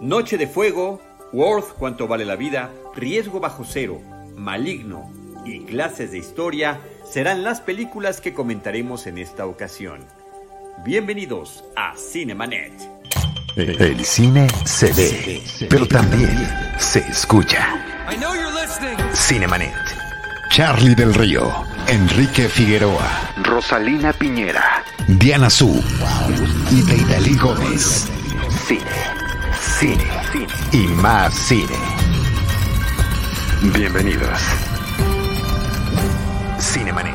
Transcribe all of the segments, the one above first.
Noche de Fuego, Worth Cuánto vale la vida, Riesgo bajo cero, Maligno y Clases de Historia serán las películas que comentaremos en esta ocasión. Bienvenidos a Cinemanet. El cine se ve, pero también se escucha. Cinemanet. Charlie del Río, Enrique Figueroa, Rosalina Piñera, Diana Su y Deidali Gómez. Cine cine, y más cine. Bienvenidos. Cinemanet.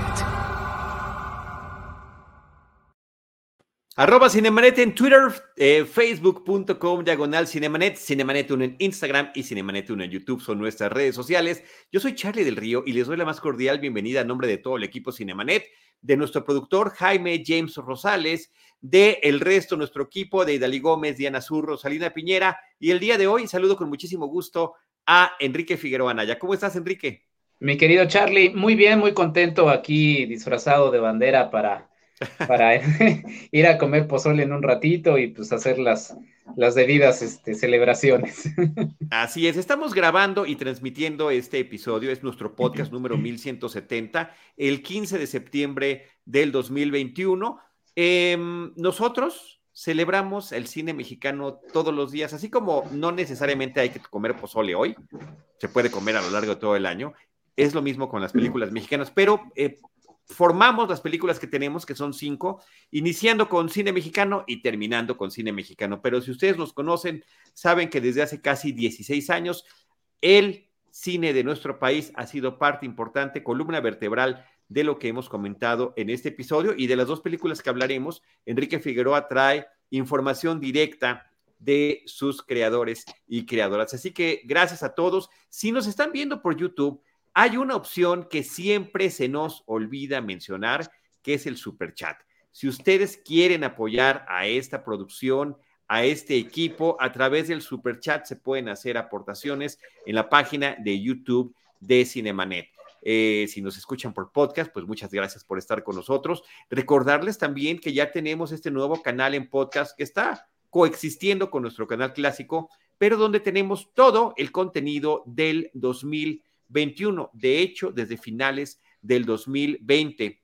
Arroba Cinemanet en Twitter, eh, facebook.com diagonal Cinemanet, Cinemanet 1 en Instagram y Cinemanet 1 en YouTube son nuestras redes sociales. Yo soy Charlie del Río y les doy la más cordial bienvenida a nombre de todo el equipo Cinemanet, de nuestro productor Jaime James Rosales de el resto, nuestro equipo de Idalí Gómez, Diana Zurro, Salina Piñera. Y el día de hoy saludo con muchísimo gusto a Enrique Figueroa Anaya. ¿Cómo estás, Enrique? Mi querido Charlie, muy bien, muy contento aquí disfrazado de bandera para, para ir a comer pozole en un ratito y pues hacer las, las debidas este, celebraciones. Así es, estamos grabando y transmitiendo este episodio, es nuestro podcast número 1170, el 15 de septiembre del 2021. Em, nosotros celebramos el cine mexicano todos los días, así como no necesariamente hay que comer pozole hoy, se puede comer a lo largo de todo el año. Es lo mismo con las películas mexicanas, pero eh, formamos las películas que tenemos, que son cinco, iniciando con cine mexicano y terminando con cine mexicano. Pero si ustedes nos conocen, saben que desde hace casi 16 años, el cine de nuestro país ha sido parte importante, columna vertebral de lo que hemos comentado en este episodio y de las dos películas que hablaremos. Enrique Figueroa trae información directa de sus creadores y creadoras. Así que gracias a todos. Si nos están viendo por YouTube, hay una opción que siempre se nos olvida mencionar, que es el super chat. Si ustedes quieren apoyar a esta producción, a este equipo, a través del super chat se pueden hacer aportaciones en la página de YouTube de Cinemanet. Eh, si nos escuchan por podcast, pues muchas gracias por estar con nosotros. Recordarles también que ya tenemos este nuevo canal en podcast que está coexistiendo con nuestro canal clásico, pero donde tenemos todo el contenido del 2021. De hecho, desde finales del 2020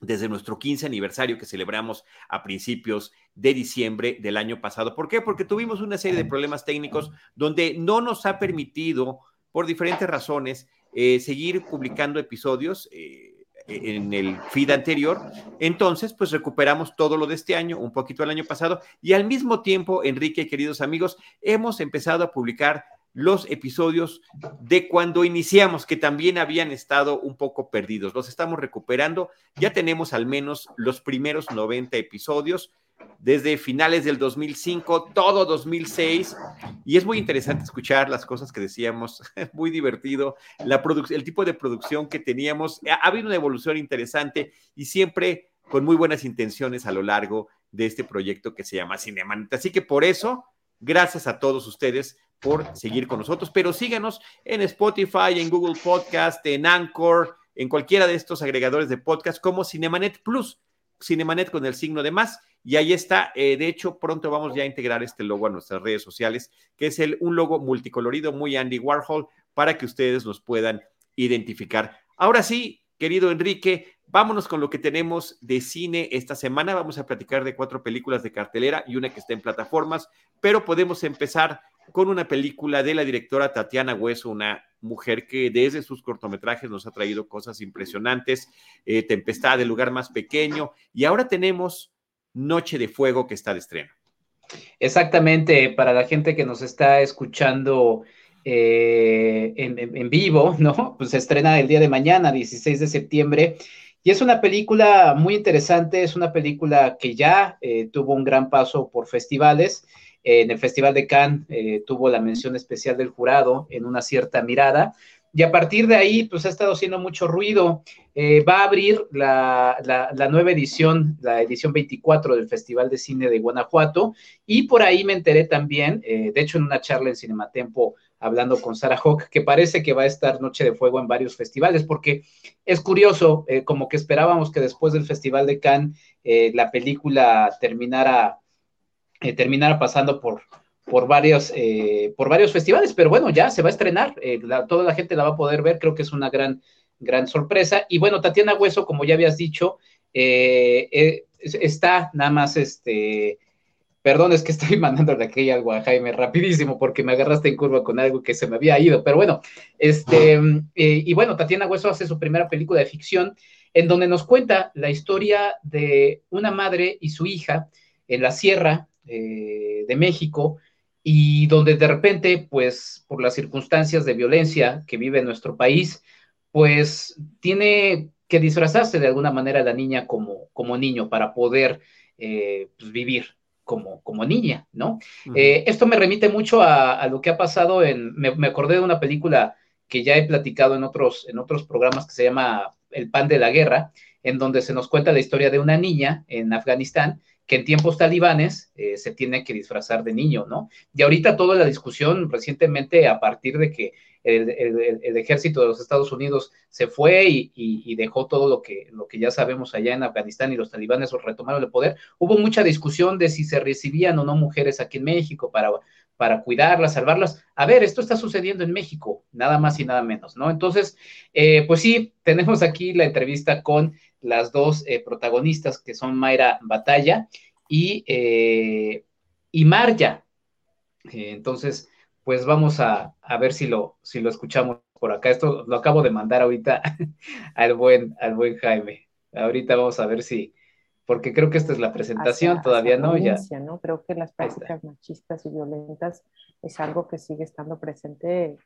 desde nuestro 15 aniversario que celebramos a principios de diciembre del año pasado. ¿Por qué? Porque tuvimos una serie de problemas técnicos donde no nos ha permitido, por diferentes razones, eh, seguir publicando episodios eh, en el feed anterior. Entonces, pues recuperamos todo lo de este año, un poquito el año pasado, y al mismo tiempo, Enrique, queridos amigos, hemos empezado a publicar los episodios de cuando iniciamos, que también habían estado un poco perdidos. Los estamos recuperando. Ya tenemos al menos los primeros 90 episodios desde finales del 2005, todo 2006, y es muy interesante escuchar las cosas que decíamos, muy divertido, la el tipo de producción que teníamos, ha, habido una evolución interesante y siempre con muy buenas intenciones a lo largo de este proyecto que se llama Cinemanet. Así que por eso, gracias a todos ustedes por seguir con nosotros, pero síganos en Spotify, en Google Podcast, en Anchor, en cualquiera de estos agregadores de podcast como Cinemanet Plus, Cinemanet con el signo de más y ahí está, eh, de hecho, pronto vamos ya a integrar este logo a nuestras redes sociales, que es el, un logo multicolorido, muy Andy Warhol, para que ustedes nos puedan identificar. Ahora sí, querido Enrique, vámonos con lo que tenemos de cine esta semana. Vamos a platicar de cuatro películas de cartelera y una que está en plataformas, pero podemos empezar con una película de la directora Tatiana Hueso, una mujer que desde sus cortometrajes nos ha traído cosas impresionantes, eh, Tempestad, el lugar más pequeño, y ahora tenemos Noche de Fuego que está de estreno. Exactamente, para la gente que nos está escuchando eh, en, vivo, ¿no? Pues se estrena el día de mañana, 16 de septiembre. Y es una película muy interesante, es una película que ya eh, tuvo un gran paso por festivales. En el Festival de Cannes eh, tuvo la mención especial del jurado en una cierta mirada y a partir de ahí, pues ha estado haciendo mucho ruido. Eh, va a abrir la, nueva edición, la edición 24 del Festival de Cine de Guanajuato, y por ahí me enteré también, eh, de hecho en una charla en Cinematempo, hablando con Sarah Hawk, que parece que va a estar Noche de Fuego en varios festivales, porque es curioso, como que esperábamos que después del Festival de Cannes la película terminara, terminara pasando por, por varios, eh, por varios festivales, pero bueno, ya se va a estrenar, eh, toda la gente la va a poder ver, creo que es una gran, gran sorpresa. Y bueno, Tatiana Hueso, como ya habías dicho, eh, está nada más este. Perdón, es que estoy mandando de aquí algo a Jaime rapidísimo porque me agarraste en curva con algo que se me había ido. Pero bueno, este, y bueno, Tatiana Hueso hace su primera película de ficción en donde nos cuenta la historia de una madre y su hija en la sierra de México, y donde de repente, pues por las circunstancias de violencia que vive nuestro país, pues tiene que disfrazarse de alguna manera la niña como, como niño para poder eh, pues, vivir como, como niña, ¿no? Eh, esto me remite mucho a, lo que ha pasado en, me, acordé de una película que ya he platicado en otros, en otros programas que se llama El pan de la guerra, en donde se nos cuenta la historia de una niña en Afganistán que en tiempos talibanes eh, se tiene que disfrazar de niño, ¿no? Y ahorita toda la discusión recientemente a partir de que el, ejército de los Estados Unidos se fue y, dejó todo lo que, lo que ya sabemos allá en Afganistán y los talibanes retomaron el poder, hubo mucha discusión de si se recibían o no mujeres aquí en México para, para cuidarlas, salvarlas. A ver, esto está sucediendo en México, nada más y nada menos, ¿no? Entonces, eh, pues sí, tenemos aquí la entrevista con las dos eh, protagonistas que son Mayra Batalla y, eh, y Marja. Eh, entonces, pues vamos a, ver si lo, si lo escuchamos por acá. Esto lo acabo de mandar ahorita al buen, al buen Jaime. Ahorita vamos a ver si, porque creo que esta es la presentación, todavía no, ya. ¿no? Creo que las prácticas machistas y violentas es algo que sigue estando presente,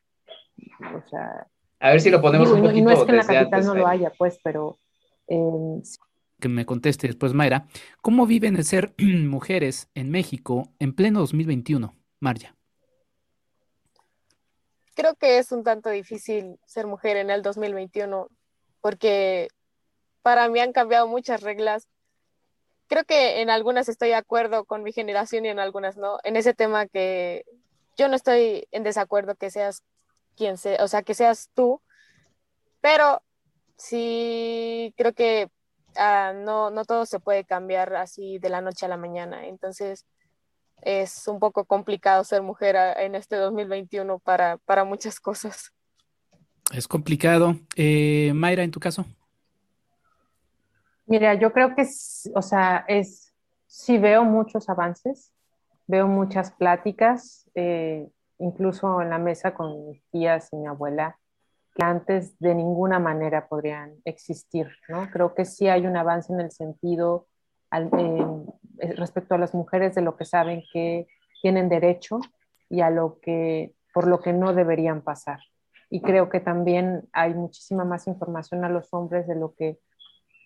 o sea... A ver si lo ponemos un poquito. Y no es que en la capital no lo haya, pues, pero que me conteste después Mayra, ¿cómo viven el ser mujeres en México en pleno 2021, Marja? Creo que es un tanto difícil ser mujer en el 2021 porque para mí han cambiado muchas reglas. Creo que en algunas estoy de acuerdo con mi generación y en algunas no. En ese tema que yo no estoy en desacuerdo que seas quien sea, o sea, que seas tú, pero sí creo que ah, no, no todo se puede cambiar así de la noche a la mañana. Entonces es un poco complicado ser mujer ah, en este 2021 para, para muchas cosas. Es complicado. Eh, Mayra, en tu caso. Mira, yo creo que, o sea, es, sí veo muchos avances, veo muchas pláticas, eh, incluso en la mesa con mis tías y mi abuela, que antes de ninguna manera podrían existir, ¿no? Creo que sí hay un avance en el sentido eh, respecto a las mujeres de lo que saben que tienen derecho y a lo que por lo que no deberían pasar. Y creo que también hay muchísima más información a los hombres de lo que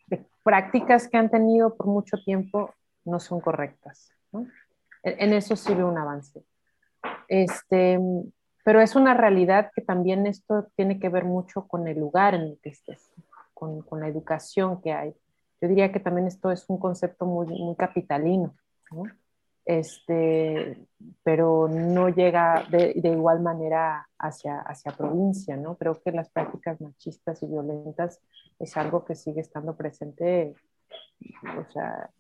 de prácticas que han tenido por mucho tiempo no son correctas. ¿no? En eso sí veo un avance. Este, pero es una realidad que también esto tiene que ver mucho con el lugar en el que estés, con, con la educación que hay. Yo diría que también esto es un concepto muy, muy capitalino, ¿no? este, pero no llega de, de, igual manera hacia, hacia provincia, ¿no? Creo que las prácticas machistas y violentas es algo que sigue estando presente, o sea,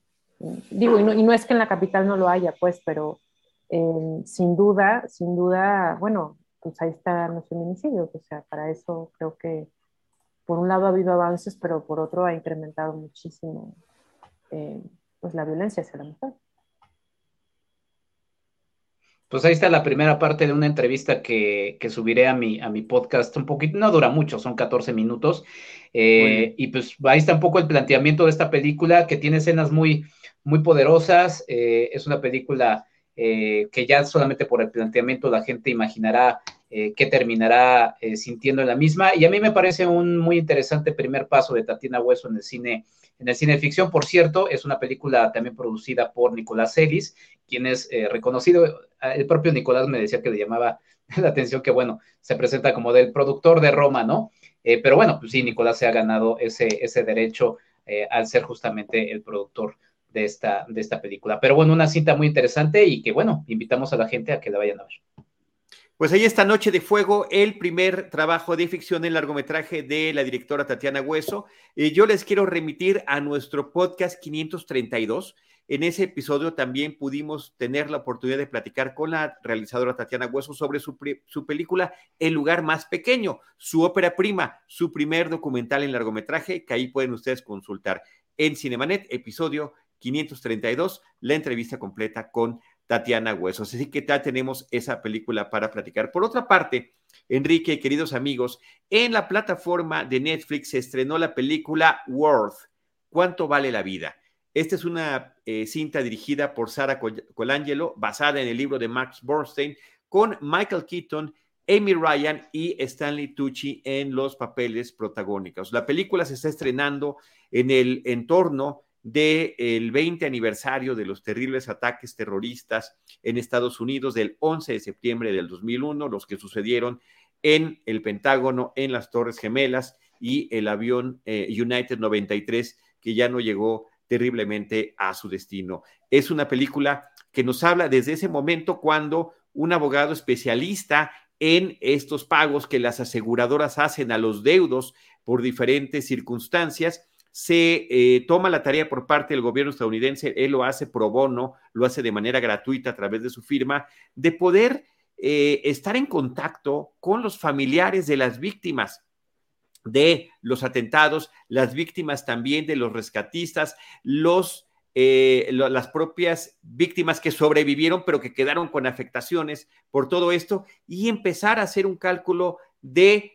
digo, y no, y no es que en la capital no lo haya, pues, pero eh, sin duda, sin duda, bueno, pues ahí están los feminicidios, o sea, para eso creo que por un lado ha habido avances, pero por otro ha incrementado muchísimo eh, pues la violencia hacia la mujer. Pues ahí está la primera parte de una entrevista que, que, subiré a mi, a mi podcast. Un poquito, no dura mucho, son 14 minutos. Eh, y pues ahí está un poco el planteamiento de esta película que tiene escenas muy, muy poderosas. es una película eh, que ya solamente por el planteamiento la gente imaginará eh, que terminará eh, sintiendo la misma. Y a mí me parece un muy interesante primer paso de Tatiana Hueso en el cine, en el cine ficción. Por cierto, es una película también producida por Nicolás Ellis, quien es reconocido. El propio Nicolás me decía que le llamaba la atención que, bueno, se presenta como del productor de Roma, ¿no? pero bueno, pues sí, Nicolás se ha ganado ese, ese derecho al ser justamente el productor de esta, de esta película. Pero bueno, una cinta muy interesante y que bueno, invitamos a la gente a que la vayan a ver. Pues ahí está Noche de Fuego, el primer trabajo de ficción en largometraje de la directora Tatiana Hueso. Eh, yo les quiero remitir a nuestro podcast 532, en ese episodio también pudimos tener la oportunidad de platicar con la realizadora Tatiana Hueso sobre su, su, película El lugar más pequeño, su ópera prima, su primer documental en largometraje, que ahí pueden ustedes consultar en Cinemanet, episodio 532, la entrevista completa con Tatiana Huesos. Así que ya tenemos esa película para platicar. Por otra parte, Enrique, queridos amigos, en la plataforma de Netflix se estrenó la película Worth, ¿Cuánto vale la vida? Esta es una eh, cinta dirigida por Sara Colangelo, basada en el libro de Max Borstein, con Michael Keaton, Amy Ryan y Stanley Tucci en los papeles protagónicos. La película se está estrenando en el entorno del 20 aniversario de los terribles ataques terroristas en Estados Unidos del 11 de septiembre del 2001, los que sucedieron en el Pentágono, en las Torres Gemelas y el avión eh, United 93 que ya no llegó terriblemente a su destino. Es una película que nos habla desde ese momento cuando un abogado especialista en estos pagos que las aseguradoras hacen a los deudos por diferentes circunstancias, se eh, toma la tarea por parte del gobierno estadounidense, él lo hace pro bono, lo hace de manera gratuita a través de su firma, de poder eh, estar en contacto con los familiares de las víctimas de los atentados, las víctimas también de los rescatistas, los, eh, las propias víctimas que sobrevivieron pero que quedaron con afectaciones por todo esto y empezar a hacer un cálculo de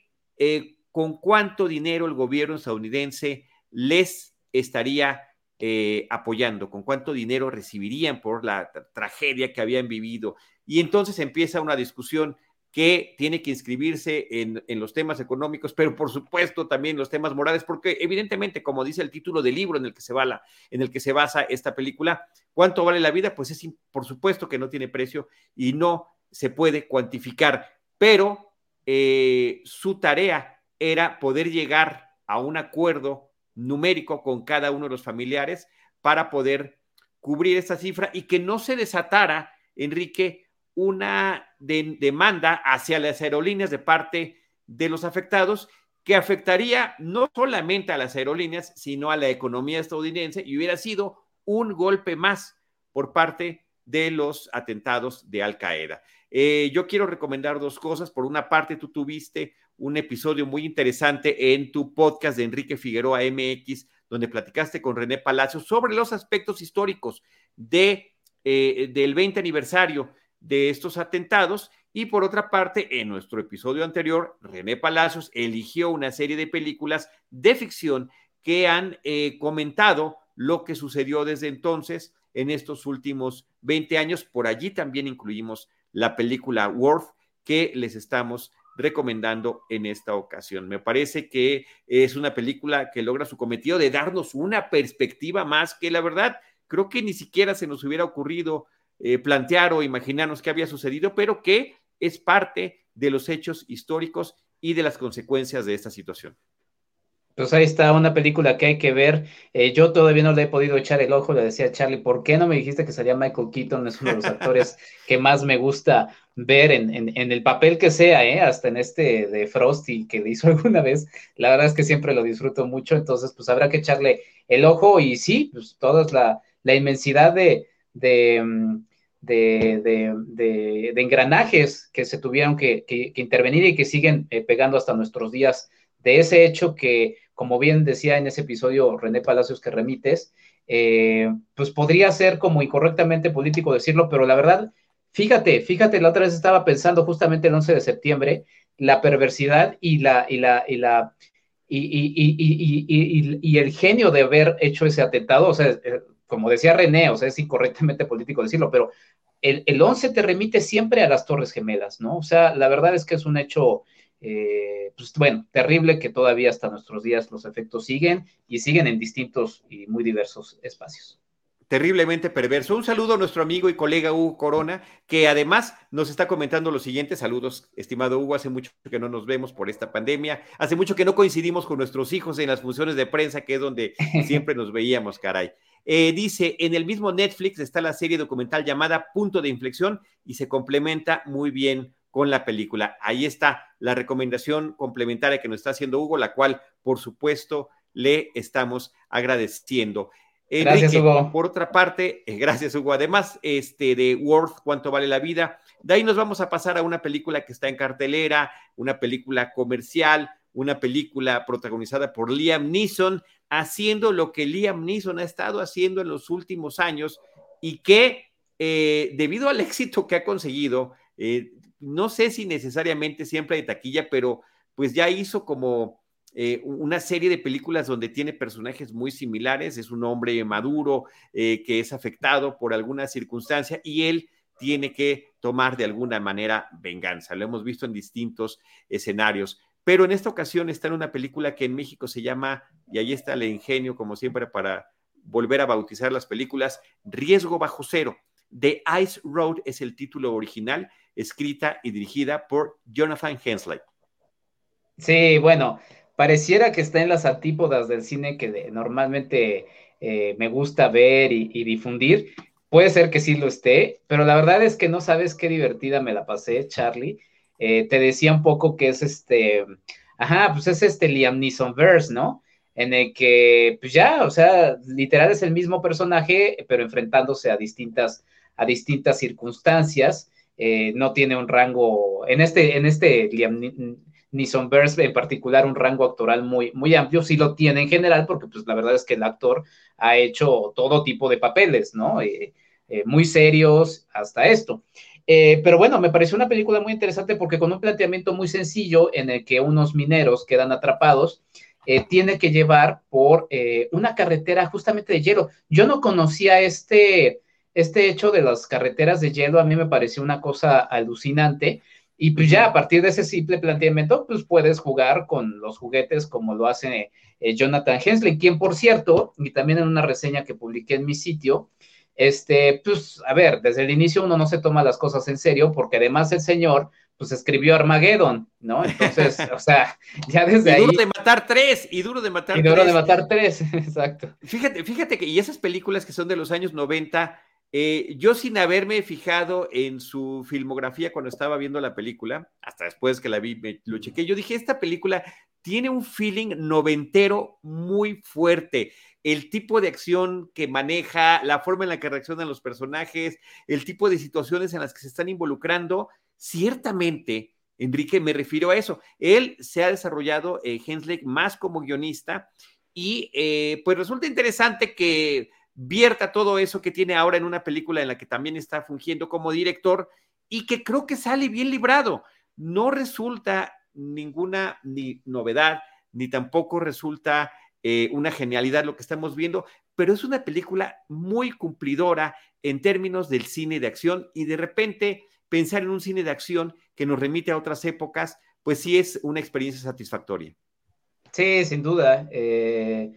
con cuánto dinero el gobierno estadounidense les estaría eh, apoyando, con cuánto dinero recibirían por la tragedia que habían vivido. Y entonces empieza una discusión que tiene que inscribirse en, los temas económicos, pero por supuesto también los temas morales, porque evidentemente, como dice el título del libro en el que se, en el que se basa esta película, ¿cuánto vale la vida? Pues es por supuesto que no tiene precio y no se puede cuantificar, pero eh, su tarea era poder llegar a un acuerdo numérico con cada uno de los familiares para poder cubrir esta cifra y que no se desatara, Enrique, una demanda hacia las aerolíneas de parte de los afectados que afectaría no solamente a las aerolíneas, sino a la economía estadounidense y hubiera sido un golpe más por parte de los atentados de Al Qaeda. Eh, yo quiero recomendar dos cosas. Por una parte, tú tuviste un episodio muy interesante en tu podcast de Enrique Figueroa MX, donde platicaste con René Palacios sobre los aspectos históricos de, eh, del 20 aniversario de estos atentados. Y por otra parte, en nuestro episodio anterior, René Palacios eligió una serie de películas de ficción que han eh, comentado lo que sucedió desde entonces en estos últimos 20 años. Por allí también incluimos la película Worth que les estamos recomendando en esta ocasión. Me parece que es una película que logra su cometido de darnos una perspectiva más que la verdad, creo que ni siquiera se nos hubiera ocurrido eh, plantear o imaginarnos qué había sucedido, pero que es parte de los hechos históricos y de las consecuencias de esta situación. Pues ahí está una película que hay que ver. Eh, yo todavía no le he podido echar el ojo, le decía a Charlie, ¿por qué no me dijiste que sería Michael Keaton? Es uno de los actores que más me gusta ver en, en, el papel que sea, ¿eh? hasta en este de Frosty que le hizo alguna vez. La verdad es que siempre lo disfruto mucho, entonces pues habrá que echarle el ojo y sí, pues toda la, la inmensidad de, de, mm, de, engranajes que se tuvieron que, intervenir y que siguen eh, pegando hasta nuestros días de ese hecho que, como bien decía en ese episodio René Palacios que remites, eh, pues podría ser como incorrectamente político decirlo, pero la verdad, fíjate, fíjate, la otra vez estaba pensando justamente el 11 de septiembre, la perversidad y la, y la, y la, y, el genio de haber hecho ese atentado, o sea, eh, como decía René, o sea, es incorrectamente político decirlo, pero el, el 11 te remite siempre a las Torres Gemelas, ¿no? O sea, la verdad es que es un hecho, eh, pues bueno, terrible que todavía hasta nuestros días los efectos siguen y siguen en distintos y muy diversos espacios terriblemente perverso. Un saludo a nuestro amigo y colega Hugo Corona, que además nos está comentando los siguientes saludos. Estimado Hugo, hace mucho que no nos vemos por esta pandemia, hace mucho que no coincidimos con nuestros hijos en las funciones de prensa, que es donde siempre nos veíamos, caray. Eh, dice, en el mismo Netflix está la serie documental llamada Punto de Inflexión y se complementa muy bien con la película. Ahí está la recomendación complementaria que nos está haciendo Hugo, la cual, por supuesto, le estamos agradeciendo. gracias, Hugo. Por otra parte, eh, gracias, Hugo. Además, este de Worth, ¿cuánto vale la vida? De ahí nos vamos a pasar a una película que está en cartelera, una película comercial, una película protagonizada por Liam Neeson, haciendo lo que Liam Neeson ha estado haciendo en los últimos años y que eh, debido al éxito que ha conseguido, eh, no sé si necesariamente siempre de taquilla, pero pues ya hizo como eh, una serie de películas donde tiene personajes muy similares, es un hombre maduro que es afectado por alguna circunstancia y él tiene que tomar de alguna manera venganza. Lo hemos visto en distintos escenarios. Pero en esta ocasión está en una película que en México se llama, y ahí está el ingenio, como siempre, para volver a bautizar las películas, Riesgo Bajo Cero. The Ice Road es el título original, escrita y dirigida por Jonathan Hensley. Sí, bueno, pareciera que está en las antípodas del cine que normalmente eh, me gusta ver y, difundir. Puede ser que sí lo esté, pero la verdad es que no sabes qué divertida me la pasé, Charlie. Eh, te decía un poco que es este, ajá, pues es este Liam Neeson verse, ¿no? En el que, pues ya, o sea, literal es el mismo personaje, pero enfrentándose a distintas a distintas circunstancias, eh, no tiene un rango, en este, en este Liam Neeson-verse en particular, un rango actoral muy, muy amplio, sí lo tiene en general, porque pues la verdad es que el actor ha hecho todo tipo de papeles, ¿no? Eh, eh, muy serios hasta esto. pero bueno, me pareció una película muy interesante porque con un planteamiento muy sencillo en el que unos mineros quedan atrapados, tiene que llevar por una carretera justamente de hielo. Yo no conocía este, este hecho de las carreteras de hielo a mí me pareció una cosa alucinante. Y pues ya a partir de ese simple planteamiento, pues puedes jugar con los juguetes como lo hace eh, Jonathan Hensley, quien por cierto, y también en una reseña que publiqué en mi sitio, este, pues a ver, desde el inicio uno no se toma las cosas en serio porque además el señor, pues escribió Armageddon, ¿no? Entonces, o sea, ya desde y duro de matar tres, y duro de matar tres. Y duro de matar tres, exacto. Fíjate, fíjate que, y esas películas que son de los años 90, eh, yo sin haberme fijado en su filmografía cuando estaba viendo la película, hasta después que la vi, lo chequé, yo dije, esta película tiene un feeling noventero muy fuerte. El tipo de acción que maneja, la forma en la que reaccionan los personajes, el tipo de situaciones en las que se están involucrando, ciertamente, Enrique, me refiero a eso. Él se ha desarrollado, eh, Hensley, más como guionista y eh, pues resulta interesante que vierta todo eso que tiene ahora en una película en la que también está fungiendo como director y que creo que sale bien librado. No resulta ninguna ni novedad, ni tampoco resulta eh, una genialidad lo que estamos viendo, pero es una película muy cumplidora en términos del cine de acción y de repente pensar en un cine de acción que nos remite a otras épocas, pues sí es una experiencia satisfactoria. Sí, sin duda. Eh,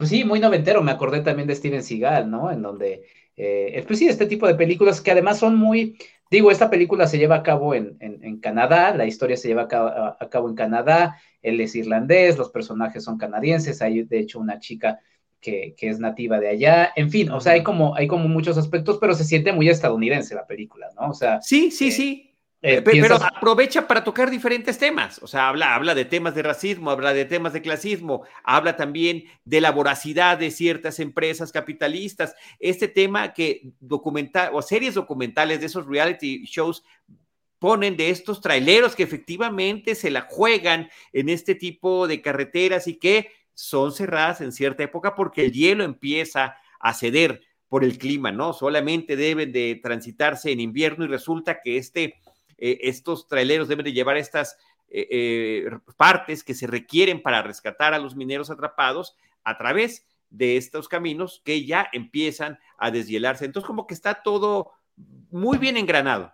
pues sí, muy noventero, me acordé también de Steven Seagal, ¿no? En donde, eh, pues sí, este tipo de películas que además son muy, digo, esta película se lleva a cabo en, Canadá, la historia se lleva a cabo, en Canadá, él es irlandés, los personajes son canadienses, hay de hecho una chica que, es nativa de allá, en fin, o sea, hay como, hay como muchos aspectos, pero se siente muy estadounidense la película, ¿no? O sea. Sí, sí, eh, sí. Eh, pero aprovecha para tocar diferentes temas, o sea, habla, habla de temas de racismo, habla de temas de clasismo, habla también de la voracidad de ciertas empresas capitalistas, este tema que documental o series documentales de esos reality shows ponen de estos traileros que efectivamente se la juegan en este tipo de carreteras y que son cerradas en cierta época porque el hielo empieza a ceder por el clima, ¿no? Solamente deben de transitarse en invierno y resulta que este eh, estos traileros deben de llevar estas eh, eh, partes que se requieren para rescatar a los mineros atrapados a través de estos caminos que ya empiezan a deshielarse. Entonces, como que está todo muy bien engranado.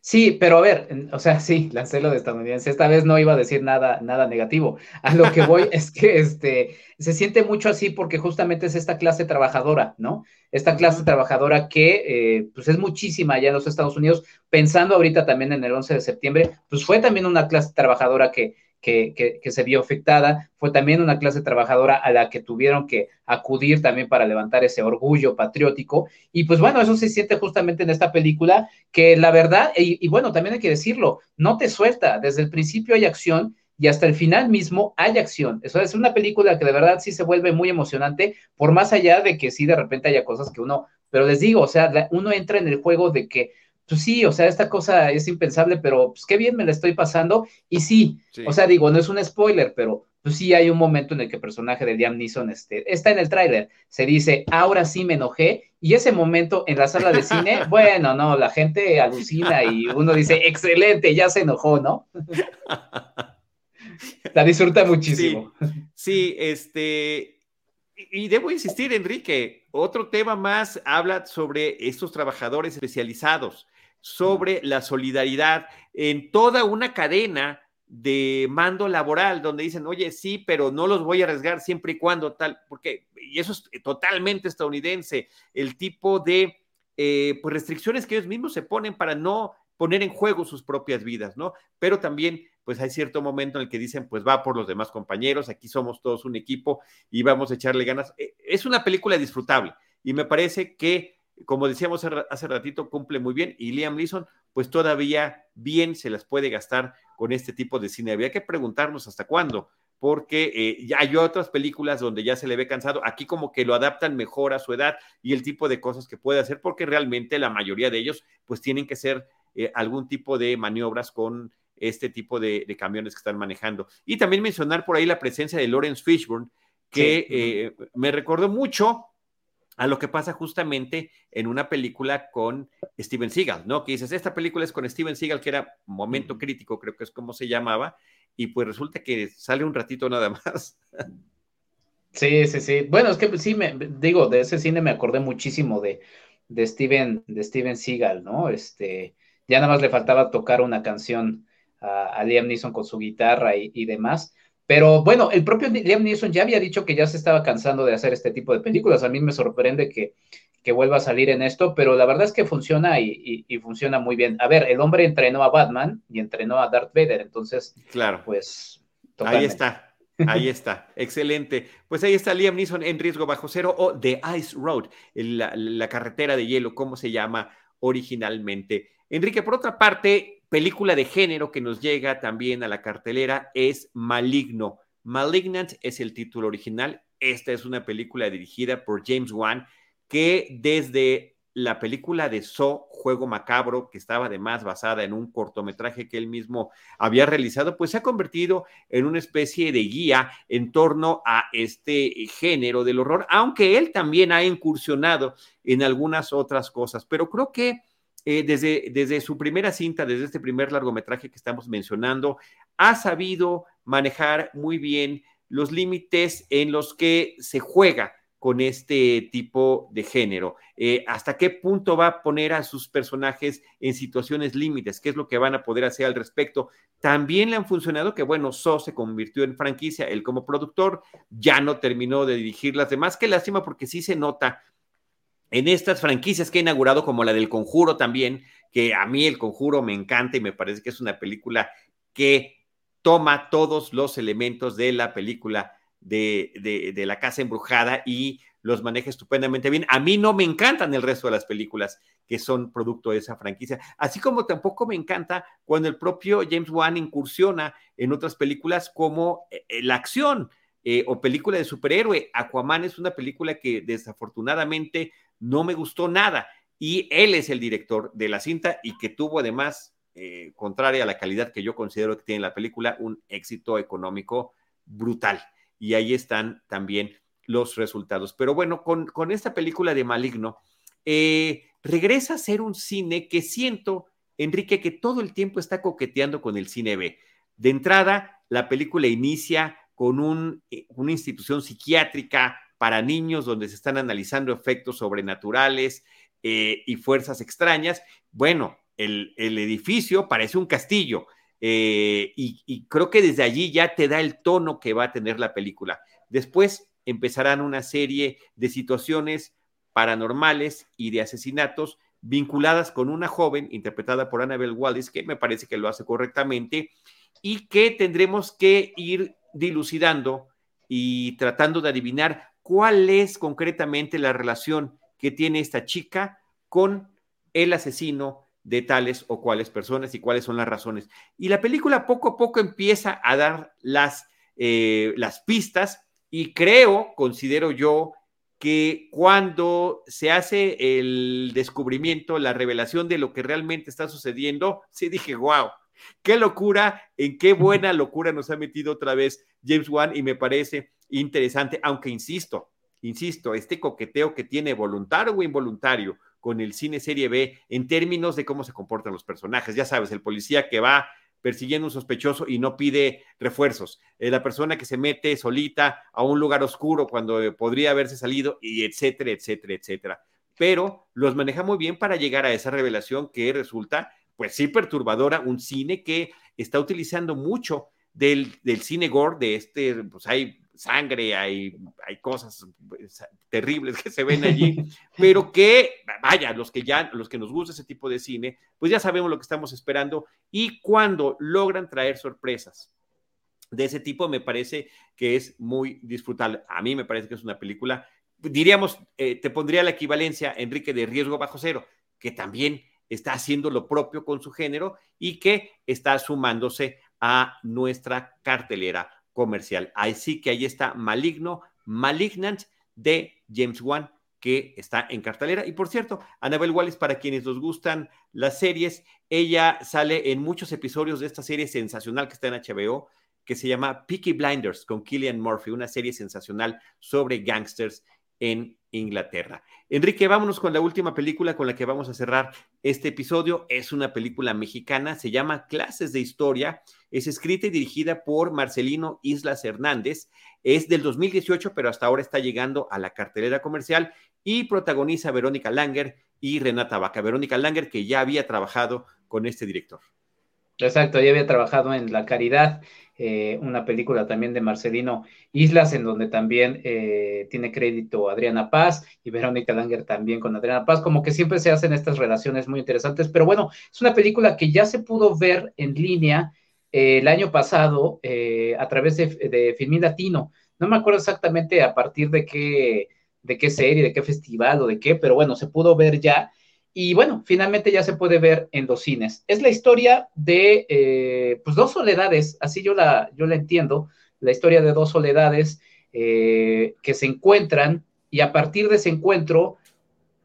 Sí, pero a ver, o sea, sí, lancé lo de estadounidense. Esta vez no iba a decir nada, nada negativo. A lo que voy es que este, se siente mucho así porque justamente es esta clase trabajadora, ¿no? Esta clase trabajadora que eh, pues es muchísima allá en los Estados Unidos, pensando ahorita también en el 11 de septiembre, pues fue también una clase trabajadora que que, se vio afectada, fue también una clase trabajadora a la que tuvieron que acudir también para levantar ese orgullo patriótico. Y pues bueno, eso se siente justamente en esta película, que la verdad, y, bueno, también hay que decirlo, no te suelta, desde el principio hay acción y hasta el final mismo hay acción. Eso es una película que de verdad sí se vuelve muy emocionante, por más allá de que sí de repente haya cosas que uno, pero les digo, o sea, uno entra en el juego de que pues sí, o sea, esta cosa es impensable, pero pues qué bien me la estoy pasando. Y sí, o sea, digo, no es un spoiler, pero pues sí hay un momento en el que el personaje de Liam Neeson este, está en el tráiler, se dice, ahora sí me enojé, y ese momento en la sala de cine, bueno, no, la gente alucina y uno dice, excelente, ya se enojó, ¿no? la disfruta muchísimo. Sí, este, y debo insistir, Enrique, otro tema más habla sobre estos trabajadores especializados sobre la solidaridad en toda una cadena de mando laboral, donde dicen, oye, sí, pero no los voy a arriesgar siempre y cuando tal, porque, y eso es totalmente estadounidense, el tipo de eh, pues restricciones que ellos mismos se ponen para no poner en juego sus propias vidas, ¿no? Pero también, pues hay cierto momento en el que dicen, pues va por los demás compañeros, aquí somos todos un equipo y vamos a echarle ganas. Eh, es una película disfrutable y me parece que como decíamos hace ratito, cumple muy bien y Liam Neeson, pues todavía bien se las puede gastar con este tipo de cine. Había que preguntarnos hasta cuándo, porque eh, ya hay otras películas donde ya se le ve cansado. Aquí como que lo adaptan mejor a su edad y el tipo de cosas que puede hacer, porque realmente la mayoría de ellos pues tienen que ser eh, algún tipo de maniobras con este tipo de, camiones que están manejando. Y también mencionar por ahí la presencia de Lawrence Fishburne, que eh, me recordó mucho a lo que pasa justamente en una película con Steven Seagal, ¿no? Que dices, esta película es con Steven Seagal, que era Momento Crítico, creo que es como se llamaba, y pues resulta que sale un ratito nada más. Sí, sí, sí. Bueno, es que sí, me digo, de ese cine me acordé muchísimo de, de Steven, de Steven Seagal, ¿no? Este, ya nada más le faltaba tocar una canción a, Liam Neeson con su guitarra y, y demás. Pero bueno, el propio Liam Neeson ya había dicho que ya se estaba cansando de hacer este tipo de películas. A mí me sorprende que, vuelva a salir en esto, pero la verdad es que funciona y, funciona muy bien. A ver, el hombre entrenó a Batman y entrenó a Darth Vader, entonces, claro, pues. Ahí está. Ahí está, excelente. Pues ahí está Liam Neeson en Riesgo Bajo Cero o The Ice Road, la, la carretera de hielo, como se llama originalmente. Enrique, por otra parte, película de género que nos llega también a la cartelera es Maligno. Malignant es el título original. Esta es una película dirigida por James Wan que desde la película de So, Juego Macabro, que estaba además basada en un cortometraje que él mismo había realizado, pues se ha convertido en una especie de guía en torno a este género del horror, aunque él también ha incursionado en algunas otras cosas. Pero creo que eh, desde, su primera cinta, desde este primer largometraje que estamos mencionando, ha sabido manejar muy bien los límites en los que se juega con este tipo de género. Eh, ¿Hasta qué punto va a poner a sus personajes en situaciones límites? ¿Qué es lo que van a poder hacer al respecto? También le han funcionado que, bueno, So se convirtió en franquicia, él como productor ya no terminó de dirigir las demás. Qué lástima porque sí se nota en estas franquicias que he inaugurado, como la del Conjuro también, que a mí el Conjuro me encanta y me parece que es una película que toma todos los elementos de la película de, de, la casa embrujada y los maneja estupendamente bien. A mí no me encantan el resto de las películas que son producto de esa franquicia, así como tampoco me encanta cuando el propio James Wan incursiona en otras películas como eh, eh, la acción. Eh, o película de superhéroe. Aquaman es una película que desafortunadamente no me gustó nada. Y él es el director de la cinta y que tuvo además, eh, contraria a la calidad que yo considero que tiene la película, un éxito económico brutal. Y ahí están también los resultados. Pero bueno, con, esta película de Maligno, eh, regresa a ser un cine que siento, Enrique, que todo el tiempo está coqueteando con el cine B. De entrada, la película inicia con un, eh, una institución psiquiátrica para niños donde se están analizando efectos sobrenaturales eh, y fuerzas extrañas. Bueno, el, edificio parece un castillo eh, y, creo que desde allí ya te da el tono que va a tener la película. Después empezarán una serie de situaciones paranormales y de asesinatos vinculadas con una joven interpretada por Annabelle Wallis, que me parece que lo hace correctamente, y que tendremos que ir dilucidando y tratando de adivinar cuál es concretamente la relación que tiene esta chica con el asesino de tales o cuales personas y cuáles son las razones. Y la película poco a poco empieza a dar las, eh, las pistas y creo, considero yo, que cuando se hace el descubrimiento, la revelación de lo que realmente está sucediendo, sí dije, wow, qué locura, en qué buena locura nos ha metido otra vez James Wan y me parece interesante, aunque insisto, insisto, este coqueteo que tiene voluntario o involuntario con el cine serie B en términos de cómo se comportan los personajes. Ya sabes, el policía que va persiguiendo un sospechoso y no pide refuerzos, eh, la persona que se mete solita a un lugar oscuro cuando eh, podría haberse salido, y etcétera, etcétera, etcétera. Pero los maneja muy bien para llegar a esa revelación que resulta, pues sí, perturbadora, un cine que está utilizando mucho del, del cine gore, de este, pues hay sangre, hay, hay cosas pues, terribles que se ven allí, pero que, vaya, los que ya, los que nos gusta ese tipo de cine, pues ya sabemos lo que estamos esperando y cuando logran traer sorpresas de ese tipo, me parece que es muy disfrutable. A mí me parece que es una película, diríamos, eh, te pondría la equivalencia, Enrique, de Riesgo Bajo Cero, que también está haciendo lo propio con su género y que está sumándose a nuestra cartelera comercial. Así que ahí está Maligno, Malignant de James Wan, que está en cartelera. Y por cierto, Annabel Wallis, para quienes nos gustan las series, ella sale en muchos episodios de esta serie sensacional que está en HBO, que se llama Peaky Blinders con Killian Murphy, una serie sensacional sobre gangsters en Inglaterra. Enrique, vámonos con la última película con la que vamos a cerrar este episodio. Es una película mexicana, se llama Clases de Historia. Es escrita y dirigida por Marcelino Islas Hernández. Es del 2018, pero hasta ahora está llegando a la cartelera comercial y protagoniza a Verónica Langer y Renata Vaca. Verónica Langer, que ya había trabajado con este director. Exacto, ya había trabajado en La Caridad eh, una película también de Marcelino Islas, en donde también eh, tiene crédito Adriana Paz y Verónica Langer también con Adriana Paz, como que siempre se hacen estas relaciones muy interesantes, pero bueno, es una película que ya se pudo ver en línea eh, el año pasado a través de, de Latino. No me acuerdo exactamente a partir de qué, de qué serie, de qué festival o de qué, pero bueno, se pudo ver ya y bueno, finalmente ya se puede ver en los cines. Es la historia de eh, pues dos soledades, así yo la, yo la entiendo, la historia de dos soledades eh, que se encuentran y a partir de ese encuentro,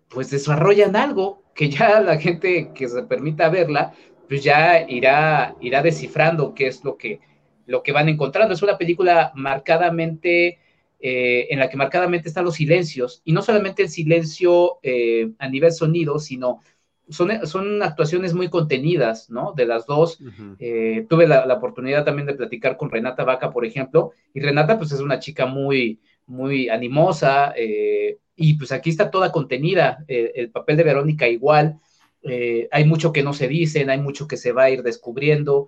pues desarrollan algo que ya la gente que se permita verla, pues ya irá, irá descifrando qué es lo que, lo que van encontrando. Es una película marcadamente eh, en la que marcadamente están los silencios, y no solamente el silencio eh, a nivel sonido, sino son, son, actuaciones muy contenidas, ¿no? De las dos. Eh, tuve la, oportunidad también de platicar con Renata Vaca, por ejemplo, y Renata pues es una chica muy, muy animosa, y pues aquí está toda contenida, el papel de Verónica igual, hay mucho que no se dicen, hay mucho que se va a ir descubriendo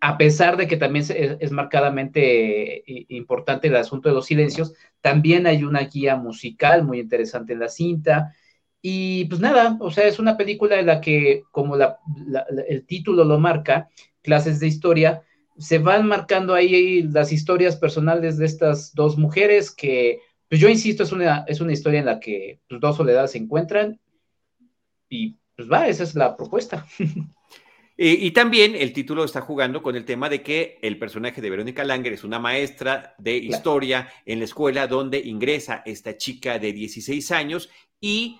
a pesar de que también es, marcadamente eh, importante el asunto de los silencios, también hay una guía musical muy interesante en la cinta. Y pues nada, o sea, es una película en la que, como el título lo marca, clases de historia, se van marcando ahí las historias personales de estas dos mujeres que, pues yo insisto, es una, es una historia en la que pues, dos soledades se encuentran y pues va, esa es la propuesta. Y, también el título está jugando con el tema de que el personaje de Verónica Langer es una maestra de historia en la escuela donde ingresa esta chica de 16 años y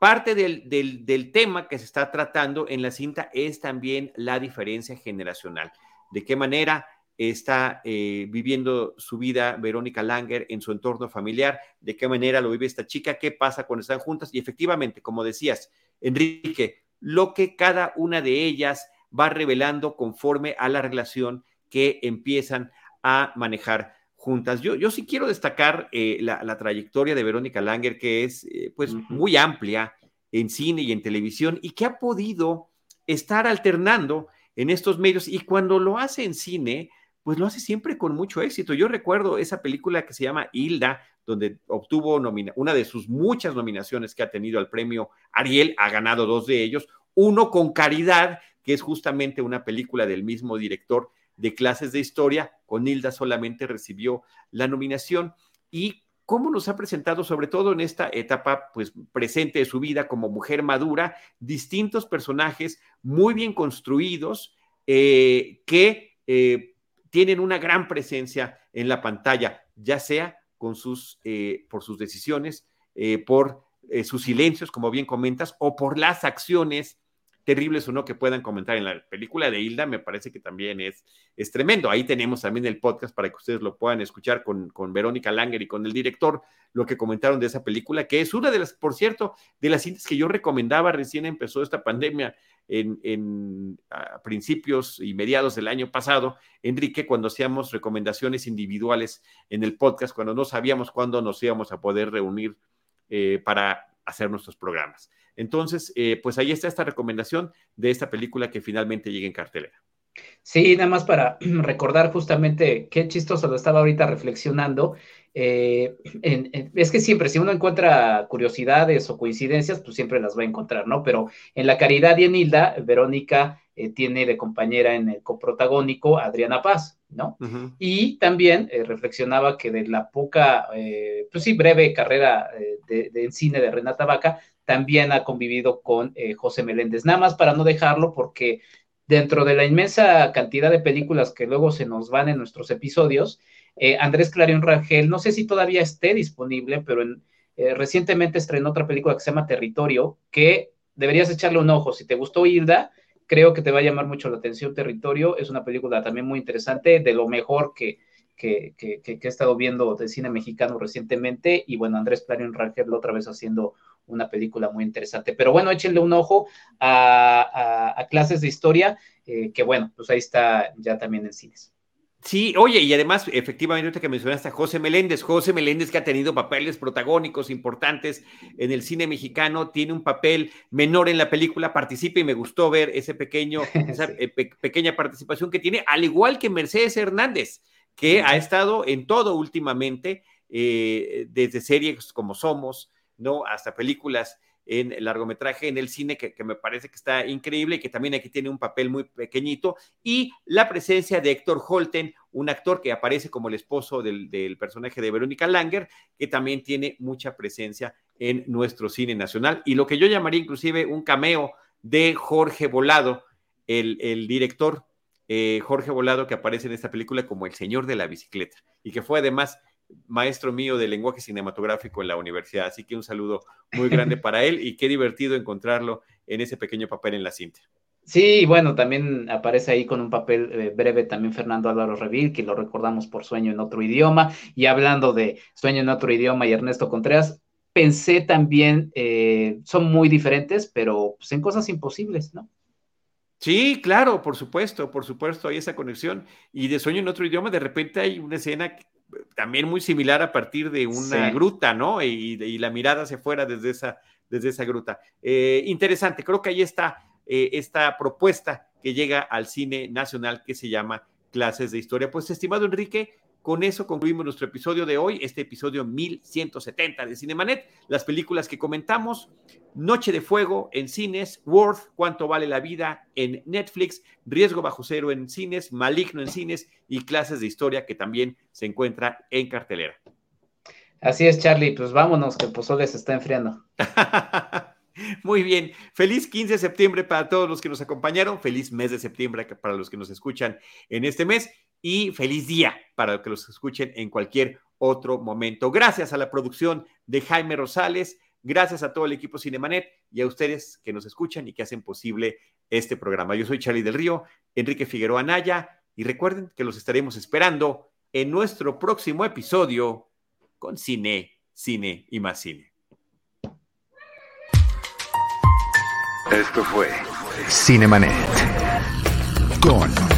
parte del, del, tema que se está tratando en la cinta es también la diferencia generacional. De qué manera está eh, viviendo su vida Verónica Langer en su entorno familiar, de qué manera lo vive esta chica, qué pasa cuando están juntas y efectivamente, como decías, Enrique, lo que cada una de ellas va revelando conforme a la relación que empiezan a manejar juntas. Yo, yo sí quiero destacar eh, la, trayectoria de Verónica Langer, que es eh, pues muy amplia en cine y en televisión y que ha podido estar alternando en estos medios y cuando lo hace en cine, pues lo hace siempre con mucho éxito. Yo recuerdo esa película que se llama Hilda, donde obtuvo una de sus muchas nominaciones que ha tenido al premio Ariel, ha ganado dos de ellos, uno con Caridad, que es justamente una película del mismo director de clases de historia, con Hilda solamente recibió la nominación y cómo nos ha presentado, sobre todo en esta etapa pues, presente de su vida como mujer madura, distintos personajes muy bien construidos eh, que eh, tienen una gran presencia en la pantalla, ya sea con sus, eh, por sus decisiones, por sus silencios, como bien comentas, o por las acciones terribles o no que puedan comentar en la película de Hilda, me parece que también es, es tremendo. Ahí tenemos también el podcast para que ustedes lo puedan escuchar con, con Verónica Langer y con el director, lo que comentaron de esa película, que es una de las, por cierto, de las cintas que yo recomendaba recién empezó esta pandemia en, en a principios y mediados del año pasado, Enrique, cuando hacíamos recomendaciones individuales en el podcast, cuando no sabíamos cuándo nos íbamos a poder reunir eh, para hacer nuestros programas. Entonces, eh, pues ahí está esta recomendación de esta película que finalmente llega en cartelera. Sí, nada más para recordar justamente qué chistoso lo estaba ahorita reflexionando. Eh, es que siempre, si uno encuentra curiosidades o coincidencias, pues siempre las va a encontrar, ¿no? Pero en La Caridad y en Hilda, Verónica eh, tiene de compañera en el coprotagónico Adriana Paz, ¿no? Y también reflexionaba que de la poca, pues sí, breve carrera de, de, en cine de Renata Vaca, también ha convivido con eh, José Meléndez. Nada más para no dejarlo, porque dentro de la inmensa cantidad de películas que luego se nos van en nuestros episodios, eh, Andrés Clarion Rangel, no sé si todavía esté disponible, pero eh, recientemente estrenó otra película que se llama Territorio, que deberías echarle un ojo. Si te gustó Hilda, creo que te va a llamar mucho la atención Territorio. Es una película también muy interesante, de lo mejor que, que, he estado viendo de cine mexicano recientemente. Y bueno, Andrés Clarion Rangel otra vez haciendo una película muy interesante. Pero bueno, échenle un ojo a, clases de historia, eh, que bueno, pues ahí está ya también en cines. Sí, oye, y además, efectivamente, que mencionaste a José Meléndez, José Meléndez que ha tenido papeles protagónicos importantes en el cine mexicano, tiene un papel menor en la película, participa y me gustó ver ese pequeño, esa eh, pequeña participación que tiene, al igual que Mercedes Hernández, que ha estado en todo últimamente, eh, desde series como Somos, ¿no? Hasta películas en el largometraje en el cine, que, me parece que está increíble y que también aquí tiene un papel muy pequeñito, y la presencia de Héctor Holten, un actor que aparece como el esposo del, personaje de Verónica Langer, que también tiene mucha presencia en nuestro cine nacional, y lo que yo llamaría inclusive un cameo de Jorge Volado, el, director eh, Jorge Volado, que aparece en esta película como el señor de la bicicleta, y que fue además maestro mío de lenguaje cinematográfico en la universidad. Así que un saludo muy grande para él y qué divertido encontrarlo en ese pequeño papel en la cinta. Sí, bueno, también aparece ahí con un papel eh, breve también Fernando Álvaro Revil, que lo recordamos por Sueño en otro idioma. Y hablando de Sueño en otro idioma y Ernesto Contreras, pensé también, eh, son muy diferentes, pero pues, en cosas imposibles, ¿no? Sí, claro, por supuesto, por supuesto, hay esa conexión. Y de Sueño en otro idioma, de repente hay una escena también muy similar a partir de una gruta, ¿no? Y, la mirada se fuera desde esa, desde esa gruta. Eh, interesante, creo que ahí está eh, esta propuesta que llega al cine nacional que se llama Clases de Historia. Pues, estimado Enrique, con eso concluimos nuestro episodio de hoy, este episodio 1170 de Cinemanet. Las películas que comentamos, Noche de Fuego en cines, Worth, Cuánto vale la vida en Netflix, Riesgo bajo cero en cines, Maligno en cines y Clases de Historia que también se encuentra en cartelera. Así es, Charlie, pues vámonos, que el pozole se está enfriando. Muy bien, feliz 15 de septiembre para todos los que nos acompañaron, feliz mes de septiembre para los que nos escuchan en este mes y feliz día para los que los escuchen en cualquier otro momento. Gracias a la producción de Jaime Rosales, gracias a todo el equipo Cinemanet y a ustedes que nos escuchan y que hacen posible este programa. Yo soy Charlie del Río, Enrique Figueroa Naya y recuerden que los estaremos esperando en nuestro próximo episodio con Cine, Cine y más Cine. Esto fue Cinemanet con